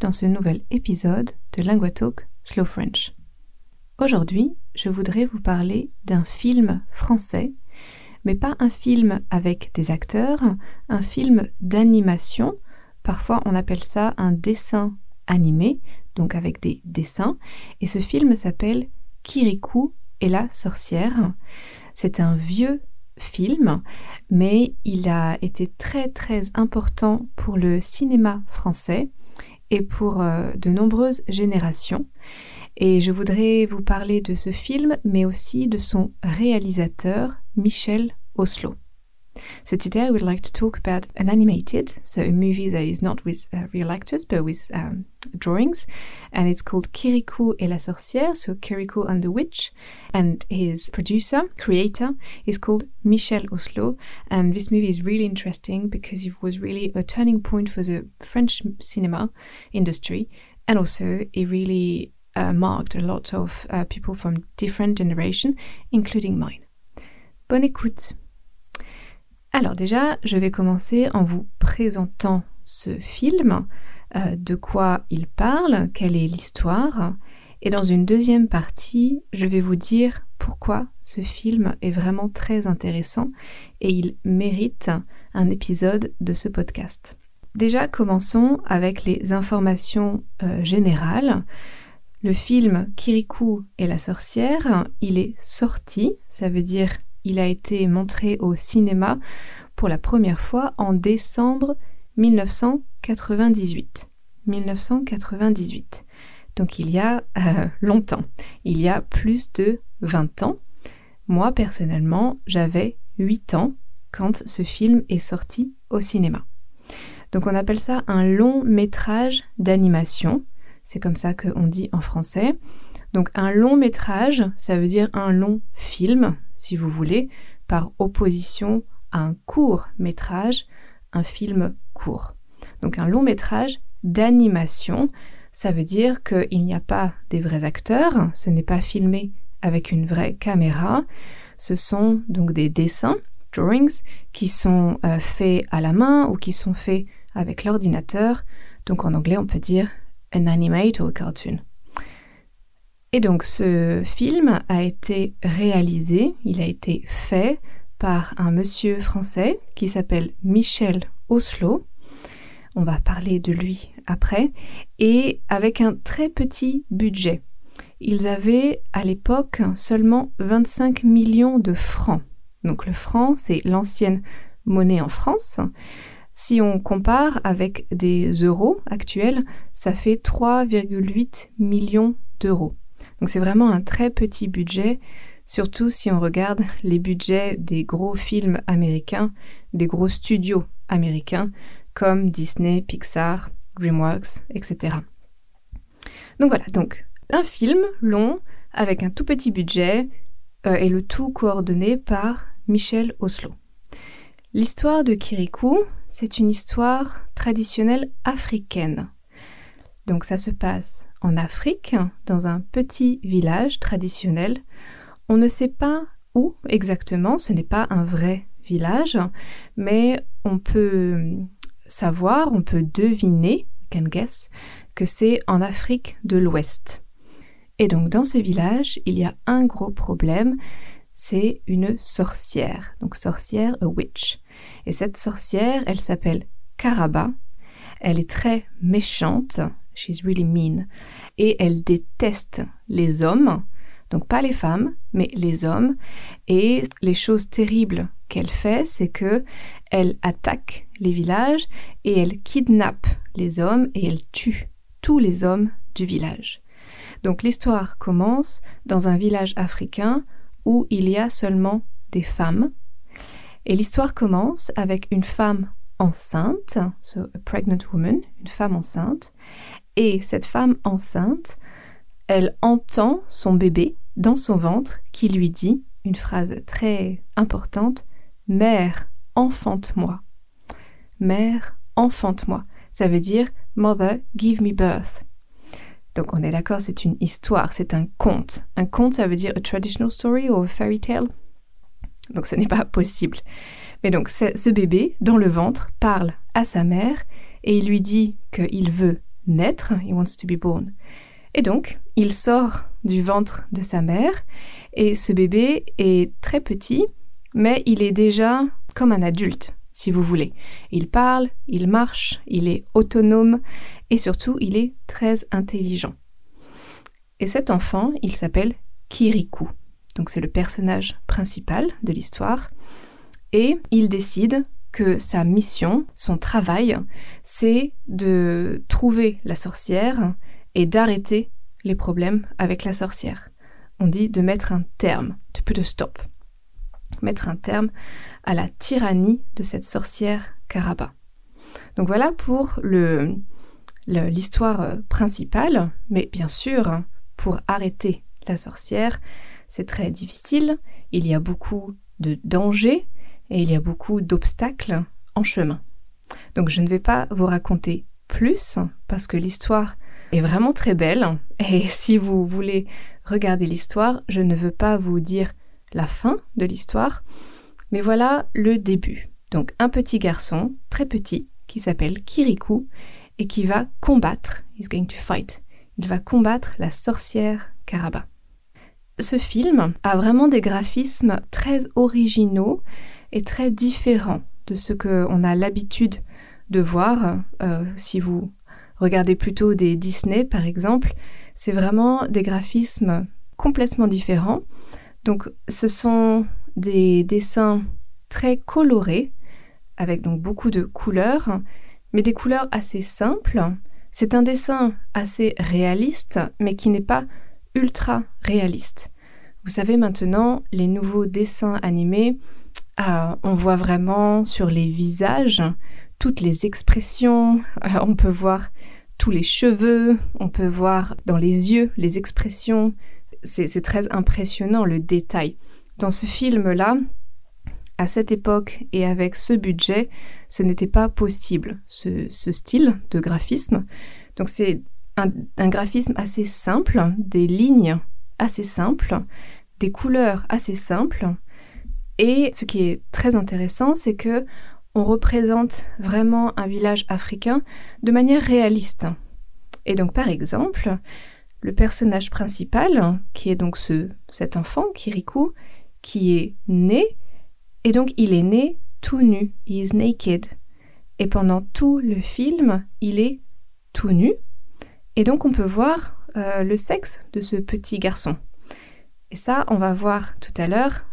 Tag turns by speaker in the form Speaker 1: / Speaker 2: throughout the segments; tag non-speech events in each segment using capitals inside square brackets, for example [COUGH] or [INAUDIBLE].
Speaker 1: dans ce nouvel épisode de Linguatalk Slow French. Aujourd'hui, je voudrais vous parler d'un film français, mais pas un film avec des acteurs, un film d'animation. Parfois, on appelle ça un dessin animé, donc avec des dessins. Et ce film s'appelle Kirikou et la sorcière. C'est un vieux film, mais il a été très très important pour le cinéma français et pour euh, de nombreuses générations. Et je voudrais vous parler de ce film, mais aussi de son réalisateur, Michel Oslo. So today I would like to talk about an animated, so a movie that is not with uh, real actors but with um, drawings, and it's called Kirikou et la sorcière, so Kirikou and the witch, and his producer, creator, is called Michel Oslo, and this movie is really interesting because it was really a turning point for the French cinema industry, and also it really uh, marked a lot of uh, people from different generation, including mine. Bonne écoute. Alors déjà, je vais commencer en vous présentant ce film, euh, de quoi il parle, quelle est l'histoire, et dans une deuxième partie, je vais vous dire pourquoi ce film est vraiment très intéressant et il mérite un épisode de ce podcast. Déjà, commençons avec les informations euh, générales. Le film Kirikou et la sorcière, il est sorti, ça veut dire il a été montré au cinéma pour la première fois en décembre 1998. 1998. Donc il y a euh, longtemps, il y a plus de 20 ans. Moi personnellement, j'avais 8 ans quand ce film est sorti au cinéma. Donc on appelle ça un long métrage d'animation. C'est comme ça qu'on dit en français. Donc un long métrage, ça veut dire un long film, si vous voulez, par opposition à un court métrage, un film court. Donc un long métrage d'animation, ça veut dire qu'il n'y a pas des vrais acteurs, ce n'est pas filmé avec une vraie caméra, ce sont donc des dessins, drawings, qui sont euh, faits à la main ou qui sont faits avec l'ordinateur. Donc en anglais, on peut dire an animate or a cartoon. Et donc ce film a été réalisé, il a été fait par un monsieur français qui s'appelle Michel Oslo. On va parler de lui après. Et avec un très petit budget. Ils avaient à l'époque seulement 25 millions de francs. Donc le franc, c'est l'ancienne monnaie en France. Si on compare avec des euros actuels, ça fait 3,8 millions d'euros. Donc c'est vraiment un très petit budget, surtout si on regarde les budgets des gros films américains, des gros studios américains comme Disney, Pixar, DreamWorks, etc. Donc voilà, donc un film long avec un tout petit budget euh, et le tout coordonné par Michel Oslo. L'histoire de Kirikou, c'est une histoire traditionnelle africaine. Donc ça se passe en Afrique, dans un petit village traditionnel. On ne sait pas où exactement, ce n'est pas un vrai village, mais on peut savoir, on peut deviner, can guess, que c'est en Afrique de l'Ouest. Et donc dans ce village, il y a un gros problème, c'est une sorcière. Donc sorcière, a witch. Et cette sorcière, elle s'appelle Karaba. Elle est très méchante, She's really mean. Et elle déteste les hommes, donc pas les femmes, mais les hommes. Et les choses terribles qu'elle fait, c'est que elle attaque les villages et elle kidnappe les hommes et elle tue tous les hommes du village. Donc l'histoire commence dans un village africain où il y a seulement des femmes. Et l'histoire commence avec une femme enceinte, so a pregnant woman, une femme enceinte, et cette femme enceinte elle entend son bébé dans son ventre qui lui dit une phrase très importante Mère, enfante-moi. Mère, enfante-moi. Ça veut dire Mother, give me birth. Donc on est d'accord, c'est une histoire, c'est un conte. Un conte, ça veut dire a traditional story ou a fairy tale. Donc ce n'est pas possible. Mais donc ce bébé, dans le ventre, parle à sa mère et il lui dit qu'il veut naître, he wants to be born. Et donc, il sort du ventre de sa mère et ce bébé est très petit, mais il est déjà comme un adulte, si vous voulez. Il parle, il marche, il est autonome et surtout, il est très intelligent. Et cet enfant, il s'appelle Kirikou. Donc c'est le personnage principal de l'histoire. Et il décide sa mission, son travail, c'est de trouver la sorcière et d'arrêter les problèmes avec la sorcière. On dit de mettre un terme, to put a stop. Mettre un terme à la tyrannie de cette sorcière Karaba. Donc voilà pour l'histoire euh, principale, mais bien sûr, pour arrêter la sorcière, c'est très difficile, il y a beaucoup de dangers et il y a beaucoup d'obstacles en chemin. Donc je ne vais pas vous raconter plus parce que l'histoire est vraiment très belle et [LAUGHS] si vous voulez regarder l'histoire, je ne veux pas vous dire la fin de l'histoire, mais voilà le début. Donc un petit garçon, très petit, qui s'appelle Kirikou et qui va combattre, he's going to fight, il va combattre la sorcière Karaba. Ce film a vraiment des graphismes très originaux et très différents de ce qu'on a l'habitude de voir. Euh, si vous regardez plutôt des Disney par exemple, c'est vraiment des graphismes complètement différents. Donc ce sont des dessins très colorés, avec donc beaucoup de couleurs, mais des couleurs assez simples. C'est un dessin assez réaliste, mais qui n'est pas ultra réaliste. Vous savez maintenant, les nouveaux dessins animés, euh, on voit vraiment sur les visages toutes les expressions, euh, on peut voir tous les cheveux, on peut voir dans les yeux les expressions. C'est très impressionnant le détail. Dans ce film-là, à cette époque et avec ce budget, ce n'était pas possible, ce, style de graphisme. Donc c'est un, graphisme assez simple, des lignes assez simples, des couleurs assez simples. Et ce qui est très intéressant, c'est que on représente vraiment un village africain de manière réaliste. Et donc par exemple, le personnage principal, qui est donc ce, cet enfant, Kirikou, qui est né et donc il est né tout nu, he is naked. Et pendant tout le film, il est tout nu. Et donc on peut voir euh, le sexe de ce petit garçon. Et ça, on va voir tout à l'heure,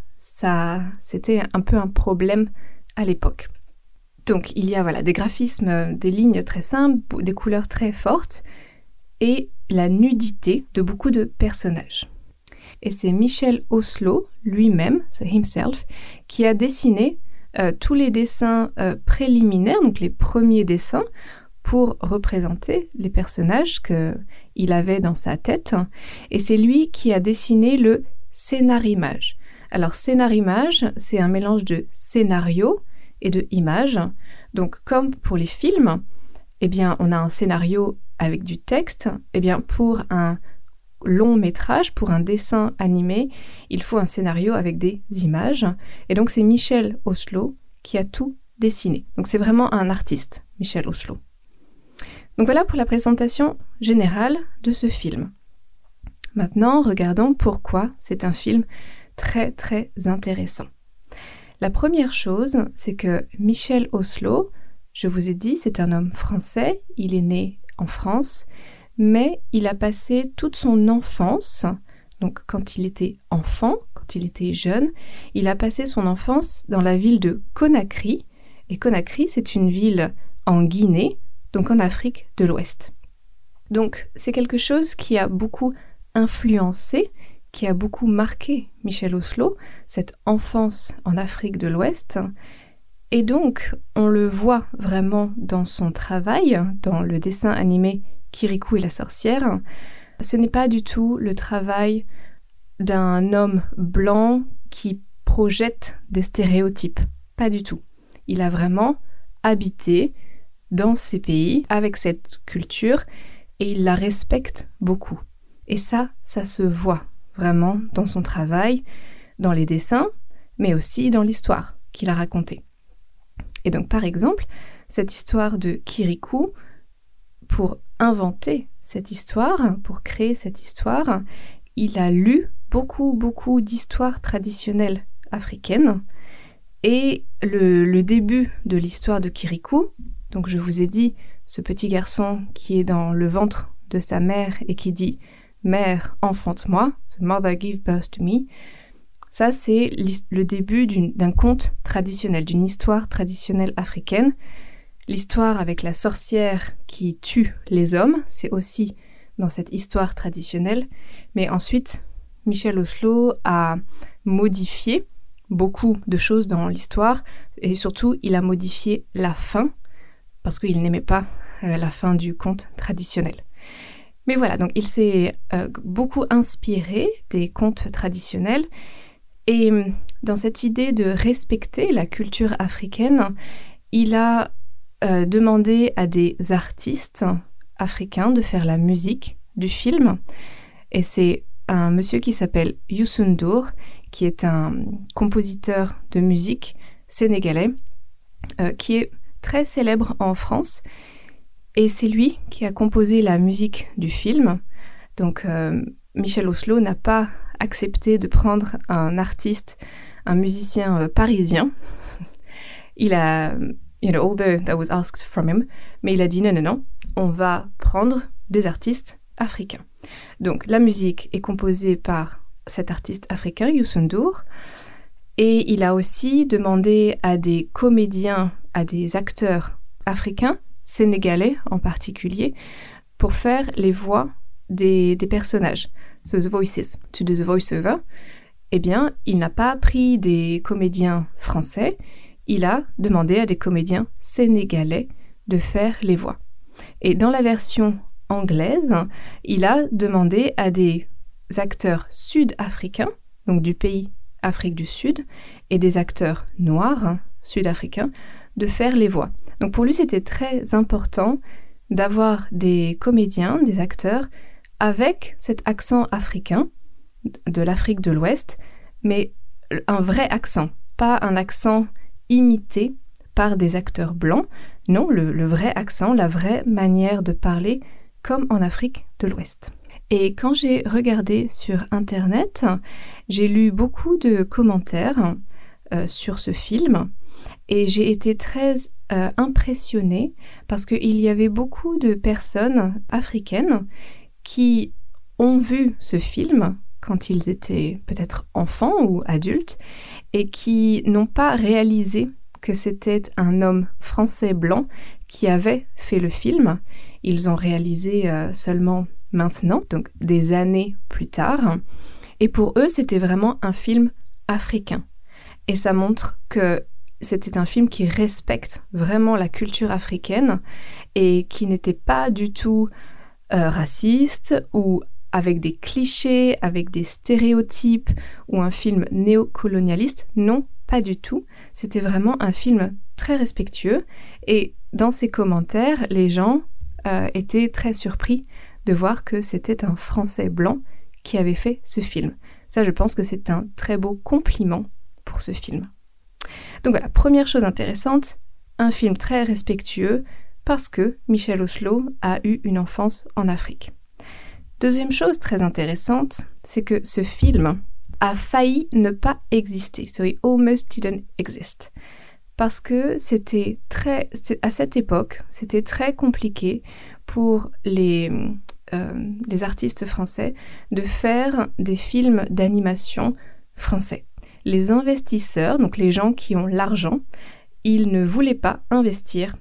Speaker 1: c'était un peu un problème à l'époque. Donc il y a voilà des graphismes, des lignes très simples, des couleurs très fortes et la nudité de beaucoup de personnages et c'est Michel Oslo lui-même, himself, qui a dessiné euh, tous les dessins euh, préliminaires, donc les premiers dessins, pour représenter les personnages qu'il avait dans sa tête. Et c'est lui qui a dessiné le scénarimage. Alors scénarimage, c'est un mélange de scénario et de image. Donc comme pour les films, eh bien on a un scénario avec du texte. Eh bien pour un long métrage, pour un dessin animé, il faut un scénario avec des images. Et donc c'est Michel Oslo qui a tout dessiné. Donc c'est vraiment un artiste, Michel Oslo. Donc voilà pour la présentation générale de ce film. Maintenant, regardons pourquoi c'est un film très très intéressant. La première chose, c'est que Michel Oslo, je vous ai dit, c'est un homme français, il est né en France, mais il a passé toute son enfance, donc quand il était enfant, quand il était jeune, il a passé son enfance dans la ville de Conakry. Et Conakry, c'est une ville en Guinée, donc en Afrique de l'Ouest. Donc c'est quelque chose qui a beaucoup influencé, qui a beaucoup marqué Michel Oslo, cette enfance en Afrique de l'Ouest. Et donc on le voit vraiment dans son travail, dans le dessin animé Kirikou et la sorcière, Ce n'est pas du tout le travail d'un homme blanc qui projette des stéréotypes. Pas du tout. Il a vraiment habité dans ces pays avec cette culture et il la respecte beaucoup. Et ça, ça se voit vraiment dans son travail, dans les dessins, mais aussi dans l'histoire qu'il a racontée. Et donc par exemple, cette histoire de Kirikou, pour inventer cette histoire, pour créer cette histoire, il a lu beaucoup, beaucoup d'histoires traditionnelles africaines. Et le, début de l'histoire de Kirikou, donc je vous ai dit, ce petit garçon qui est dans le ventre de sa mère et qui dit Mère, enfante-moi, The Mother Give Birth to Me, ça c'est le début d'un conte traditionnel, d'une histoire traditionnelle africaine. L'histoire avec la sorcière qui tue les hommes, c'est aussi dans cette histoire traditionnelle. Mais ensuite, Michel Oslo a modifié beaucoup de choses dans l'histoire et surtout il a modifié la fin parce qu'il n'aimait pas euh, la fin du conte traditionnel. Mais voilà, donc il s'est euh, beaucoup inspiré des contes traditionnels et euh, dans cette idée de respecter la culture africaine, il a demandé à des artistes africains de faire la musique du film. Et c'est un monsieur qui s'appelle Youssou qui est un compositeur de musique sénégalais, euh, qui est très célèbre en France. Et c'est lui qui a composé la musique du film. Donc euh, Michel Oslo n'a pas accepté de prendre un artiste, un musicien euh, parisien. [LAUGHS] il a, you know, although that was asked from him, mais il a dit non, non, non, on va prendre des artistes africains. Donc la musique est composée par cet artiste africain, Youssou et il a aussi demandé à des comédiens, à des acteurs africains, sénégalais en particulier, pour faire les voix des, personnages, so the voices, to the voiceover. Eh bien, il n'a pas pris des comédiens français, il a demandé à des comédiens sénégalais de faire les voix. Et dans la version anglaise, il a demandé à des acteurs sud-africains, donc du pays Afrique du Sud, et des acteurs noirs sud-africains, de faire les voix. Donc pour lui, c'était très important d'avoir des comédiens, des acteurs, avec cet accent africain de l'Afrique de l'Ouest, mais un vrai accent, pas un accent imité par des acteurs blancs, non, le, vrai accent, la vraie manière de parler, comme en Afrique de l'Ouest. Et quand j'ai regardé sur Internet, j'ai lu beaucoup de commentaires euh, sur ce film et j'ai été très euh, impressionnée parce qu'il y avait beaucoup de personnes africaines qui ont vu ce film quand ils étaient peut-être enfants ou adultes et qui n'ont pas réalisé que c'était un homme français blanc qui avait fait le film. Ils ont réalisé euh, seulement maintenant, donc des années plus tard. Et pour eux, c'était vraiment un film africain. Et ça montre que c'était un film qui respecte vraiment la culture africaine et qui n'était pas du tout euh, raciste ou avec des clichés, avec des stéréotypes ou un film néocolonialiste. Non, pas du tout. C'était vraiment un film très respectueux et dans ses commentaires, les gens euh, étaient très surpris de voir que c'était un Français blanc qui avait fait ce film. Ça, je pense que c'est un très beau compliment pour ce film. Donc voilà, première chose intéressante, un film très respectueux parce que Michel Oslo a eu une enfance en Afrique. Deuxième chose très intéressante, c'est que ce film a failli ne pas exister. So it almost didn't exist. Parce que c'était très, à cette époque, c'était très compliqué pour les, euh, les artistes français de faire des films d'animation français. Les investisseurs, donc les gens qui ont l'argent, ils ne voulaient pas investir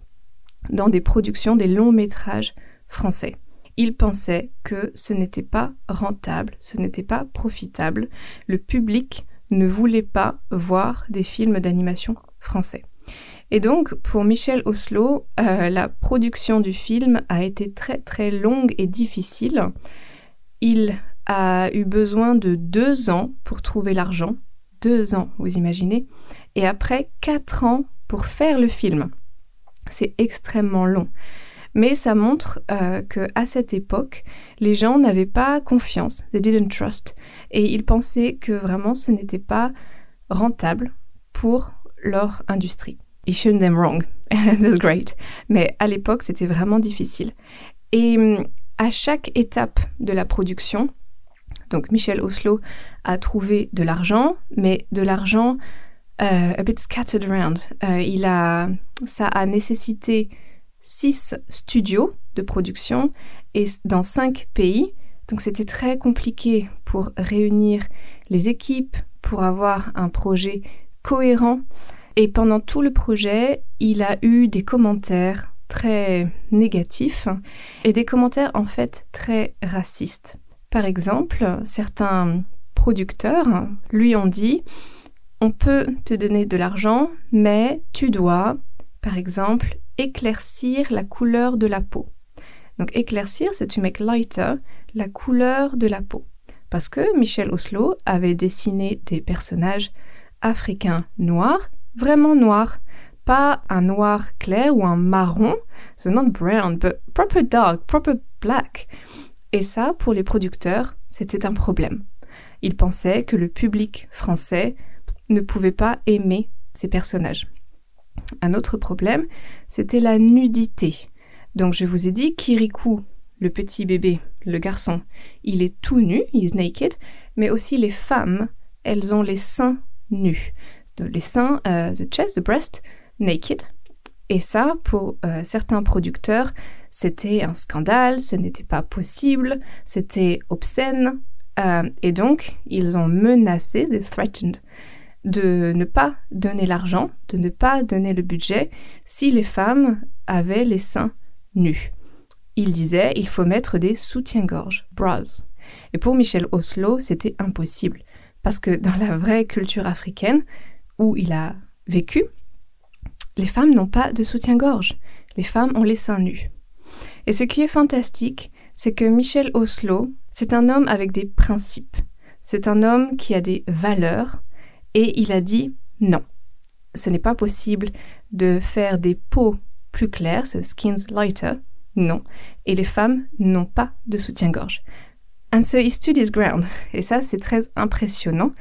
Speaker 1: dans des productions, des longs métrages français il pensait que ce n'était pas rentable, ce n'était pas profitable. Le public ne voulait pas voir des films d'animation français. Et donc, pour Michel Oslo, euh, la production du film a été très très longue et difficile. il a eu besoin de deux ans pour trouver l'argent. Deux ans, vous imaginez. Et après quatre ans pour faire le film. C'est extrêmement long. Mais ça montre euh, que à cette époque, les gens n'avaient pas confiance, they didn't trust, et ils pensaient que vraiment ce n'était pas rentable pour leur industrie. He shouldn't them wrong, [LAUGHS] that's great. Mais à l'époque, c'était vraiment difficile. Et hum, à chaque étape de la production, donc Michel Oslo a trouvé de l'argent, mais de l'argent euh, a bit scattered around. Euh, il a, ça a nécessité six studios de production et dans cinq pays. Donc c'était très compliqué pour réunir les équipes, pour avoir un projet cohérent. Et pendant tout le projet, il a eu des commentaires très négatifs et des commentaires en fait très racistes. Par exemple, certains producteurs lui ont dit on peut te donner de l'argent, mais tu dois, par exemple, éclaircir la couleur de la peau. Donc éclaircir, c'est to make lighter la couleur de la peau. Parce que Michel Oslo avait dessiné des personnages africains noirs, vraiment noirs, pas un noir clair ou un marron, so not brown, but proper dark, proper black. Et ça, pour les producteurs, c'était un problème. Ils pensaient que le public français ne pouvait pas aimer ces personnages. Un autre problème, c'était la nudité. Donc je vous ai dit, Kirikou, le petit bébé, le garçon, il est tout nu, il est naked, mais aussi les femmes, elles ont les seins nus. les seins, euh, the chest, the breast, naked. Et ça, pour euh, certains producteurs, c'était un scandale, ce n'était pas possible, c'était obscène. Euh, et donc, ils ont menacé, they threatened, de ne pas donner l'argent, de ne pas donner le budget si les femmes avaient les seins nus. Il disait il faut mettre des soutiens-gorge, bras. Et pour Michel Oslo, c'était impossible parce que dans la vraie culture africaine où il a vécu, les femmes n'ont pas de soutien-gorge. Les femmes ont les seins nus. Et ce qui est fantastique, c'est que Michel Oslo, c'est un homme avec des principes. C'est un homme qui a des valeurs, et il a dit non, ce n'est pas possible de faire des peaux plus claires, ce skins lighter, non, et les femmes n'ont pas de soutien-gorge. And so he stood his ground, [LAUGHS] et ça c'est très impressionnant,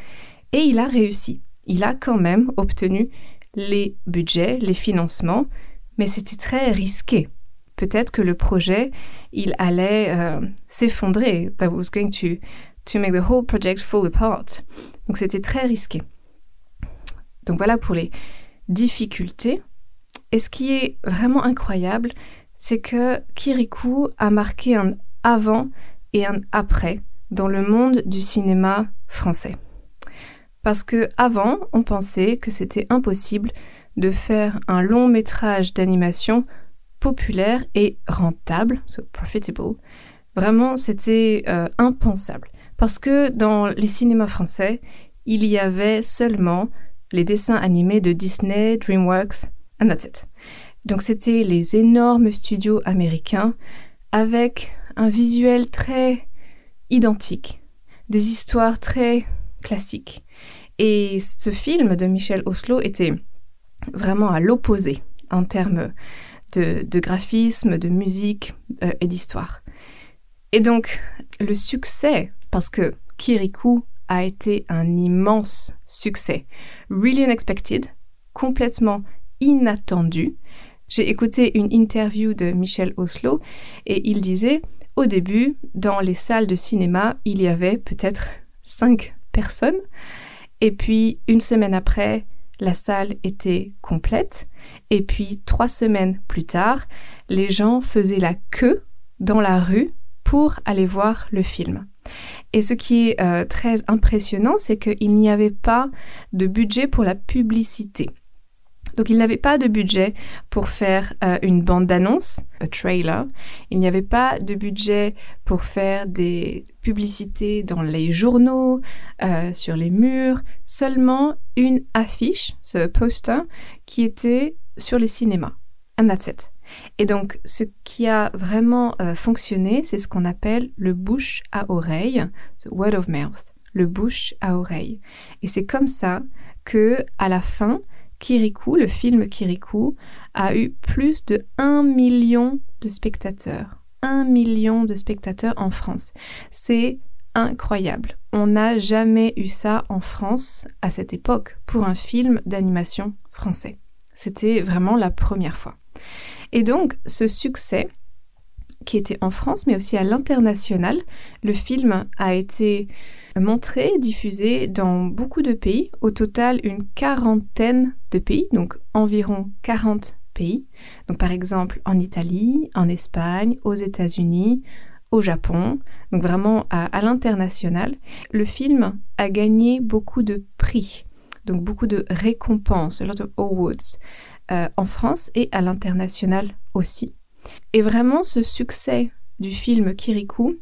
Speaker 1: et il a réussi. Il a quand même obtenu les budgets, les financements, mais c'était très risqué. Peut-être que le projet, il allait euh, s'effondrer. That was going to, to make the whole project fall apart. Donc c'était très risqué. Donc voilà pour les difficultés. Et ce qui est vraiment incroyable, c'est que Kirikou a marqué un avant et un après dans le monde du cinéma français. Parce que avant, on pensait que c'était impossible de faire un long métrage d'animation populaire et rentable, so profitable. Vraiment, c'était euh, impensable. Parce que dans les cinémas français, il y avait seulement les dessins animés de Disney, DreamWorks, and that's it. Donc c'était les énormes studios américains avec un visuel très identique, des histoires très classiques. Et ce film de Michel Oslo était vraiment à l'opposé en termes de, graphisme, de musique euh, et d'histoire. Et donc le succès, parce que Kirikou a été un immense succès. Really unexpected, complètement inattendu. J'ai écouté une interview de Michel Oslo et il disait au début, dans les salles de cinéma, il y avait peut-être cinq personnes. Et puis, une semaine après, la salle était complète. Et puis, trois semaines plus tard, les gens faisaient la queue dans la rue pour aller voir le film. Et ce qui est euh, très impressionnant, c'est qu'il n'y avait pas de budget pour la publicité. Donc il n'avait pas de budget pour faire euh, une bande d'annonce, un trailer. Il n'y avait pas de budget pour faire des publicités dans les journaux, euh, sur les murs. Seulement une affiche, ce poster, qui était sur les cinémas. And that's it. Et donc, ce qui a vraiment euh, fonctionné, c'est ce qu'on appelle le bouche à oreille, the word of mouth, le bouche à oreille. Et c'est comme ça que, à la fin, Kirikou, le film Kirikou, a eu plus de 1 million de spectateurs. 1 million de spectateurs en France. C'est incroyable. On n'a jamais eu ça en France à cette époque pour un film d'animation français. C'était vraiment la première fois. Et donc, ce succès, qui était en France, mais aussi à l'international, le film a été montré, diffusé dans beaucoup de pays, au total une quarantaine de pays, donc environ 40 pays. Donc par exemple en Italie, en Espagne, aux États-Unis, au Japon, donc vraiment à, l'international. Le film a gagné beaucoup de prix, donc beaucoup de récompenses, a lot awards, euh, en France et à l'international aussi. Et vraiment ce succès du film Kirikou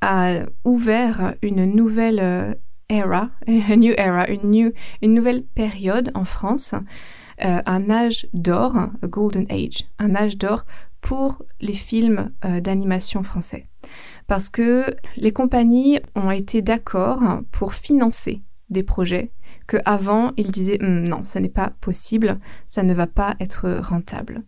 Speaker 1: a ouvert une nouvelle euh, era, [LAUGHS] new era, une, une nouvelle période en France, euh, un âge d'or, a golden age, un âge d'or pour les films euh, d'animation français. Parce que les compagnies ont été d'accord pour financer des projets que avant ils disaient hum, non, ce n'est pas possible, ça ne va pas être rentable.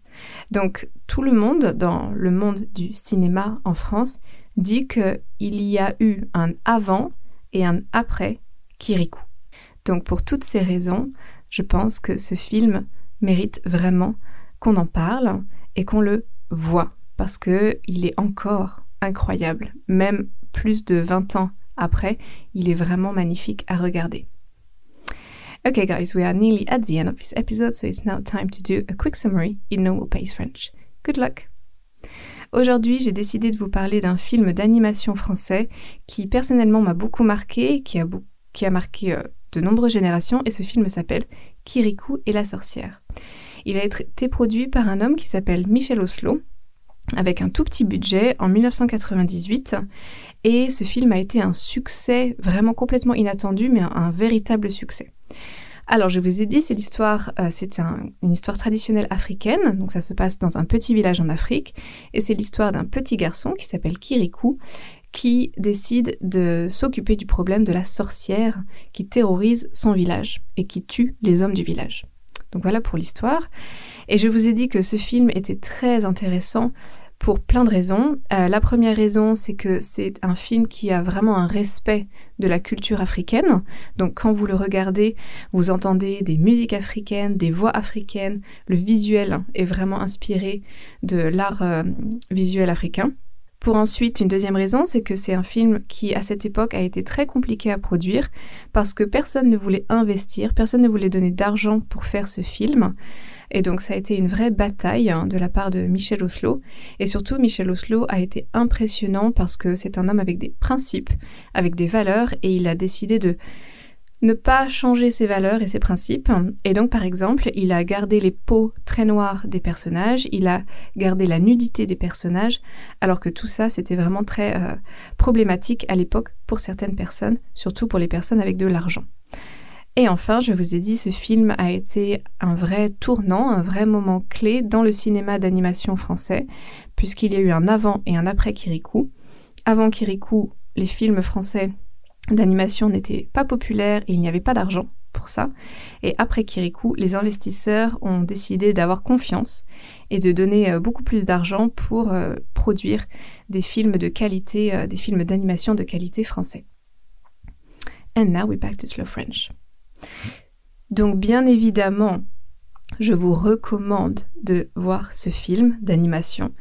Speaker 1: Donc tout le monde dans le monde du cinéma en France dit qu'il y a eu un avant et un après Kirikou. Donc pour toutes ces raisons, je pense que ce film mérite vraiment qu'on en parle et qu'on le voit parce que il est encore incroyable, même plus de 20 ans après, il est vraiment magnifique à regarder. Okay guys, we are nearly at the end of this episode, so it's now time to do a quick summary in normal pace French. Good luck! Aujourd'hui, j'ai décidé de vous parler d'un film d'animation français qui personnellement m'a beaucoup marqué, qui a, marqué euh, de nombreuses générations, et ce film s'appelle Kirikou et la sorcière. Il a été produit par un homme qui s'appelle Michel Oslo, avec un tout petit budget en 1998. Et ce film a été un succès vraiment complètement inattendu, mais un véritable succès. Alors, je vous ai dit, c'est l'histoire, euh, c'est une histoire traditionnelle africaine. Donc, ça se passe dans un petit village en Afrique, et c'est l'histoire d'un petit garçon qui s'appelle Kirikou, qui décide de s'occuper du problème de la sorcière qui terrorise son village et qui tue les hommes du village. Donc voilà pour l'histoire. Et je vous ai dit que ce film était très intéressant pour plein de raisons. Euh, la première raison, c'est que c'est un film qui a vraiment un respect de la culture africaine. Donc quand vous le regardez, vous entendez des musiques africaines, des voix africaines. Le visuel est vraiment inspiré de l'art euh, visuel africain. Pour ensuite, une deuxième raison, c'est que c'est un film qui, à cette époque, a été très compliqué à produire parce que personne ne voulait investir, personne ne voulait donner d'argent pour faire ce film. Et donc ça a été une vraie bataille hein, de la part de Michel Oslo. Et surtout, Michel Oslo a été impressionnant parce que c'est un homme avec des principes, avec des valeurs, et il a décidé de ne pas changer ses valeurs et ses principes. Et donc, par exemple, il a gardé les peaux très noires des personnages, il a gardé la nudité des personnages, alors que tout ça, c'était vraiment très euh, problématique à l'époque pour certaines personnes, surtout pour les personnes avec de l'argent. Et enfin, je vous ai dit, ce film a été un vrai tournant, un vrai moment clé dans le cinéma d'animation français, puisqu'il y a eu un avant et un après Kirikou. Avant Kirikou, les films français d'animation n'étaient pas populaires et il n'y avait pas d'argent pour ça. Et après Kirikou, les investisseurs ont décidé d'avoir confiance et de donner euh, beaucoup plus d'argent pour euh, produire des films de qualité, euh, des films d'animation de qualité français. And now we're back to slow French. Donc bien évidemment, je vous recommande de voir ce film d'animation.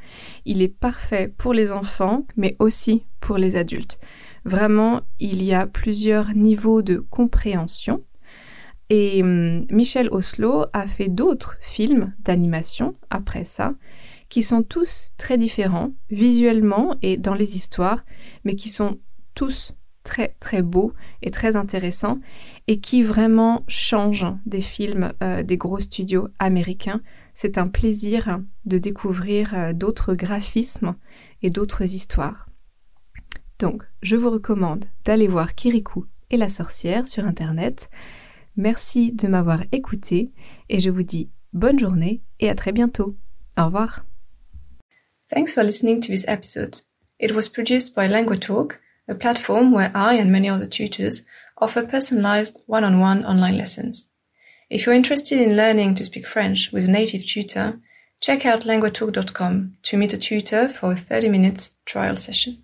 Speaker 1: Il est parfait pour les enfants, mais aussi pour les adultes. Vraiment, il y a plusieurs niveaux de compréhension. Et hum, Michel Oslo a fait d'autres films d'animation après ça, qui sont tous très différents visuellement et dans les histoires, mais qui sont tous très très beaux et très intéressants et qui vraiment changent des films euh, des gros studios américains. C'est un plaisir de découvrir euh, d'autres graphismes et d'autres histoires. Donc, je vous recommande d'aller voir Kirikou et la sorcière sur Internet. Merci de m'avoir écouté et je vous dis bonne journée et à très bientôt. Au revoir.
Speaker 2: Thanks for listening to this episode. It was produced by LanguaTalk, a platform where I and many other tutors offer personalized one-on-one online lessons. If you're interested in learning to speak French with a native tutor, check out languatalk.com to meet a tutor for a 30 minute trial session.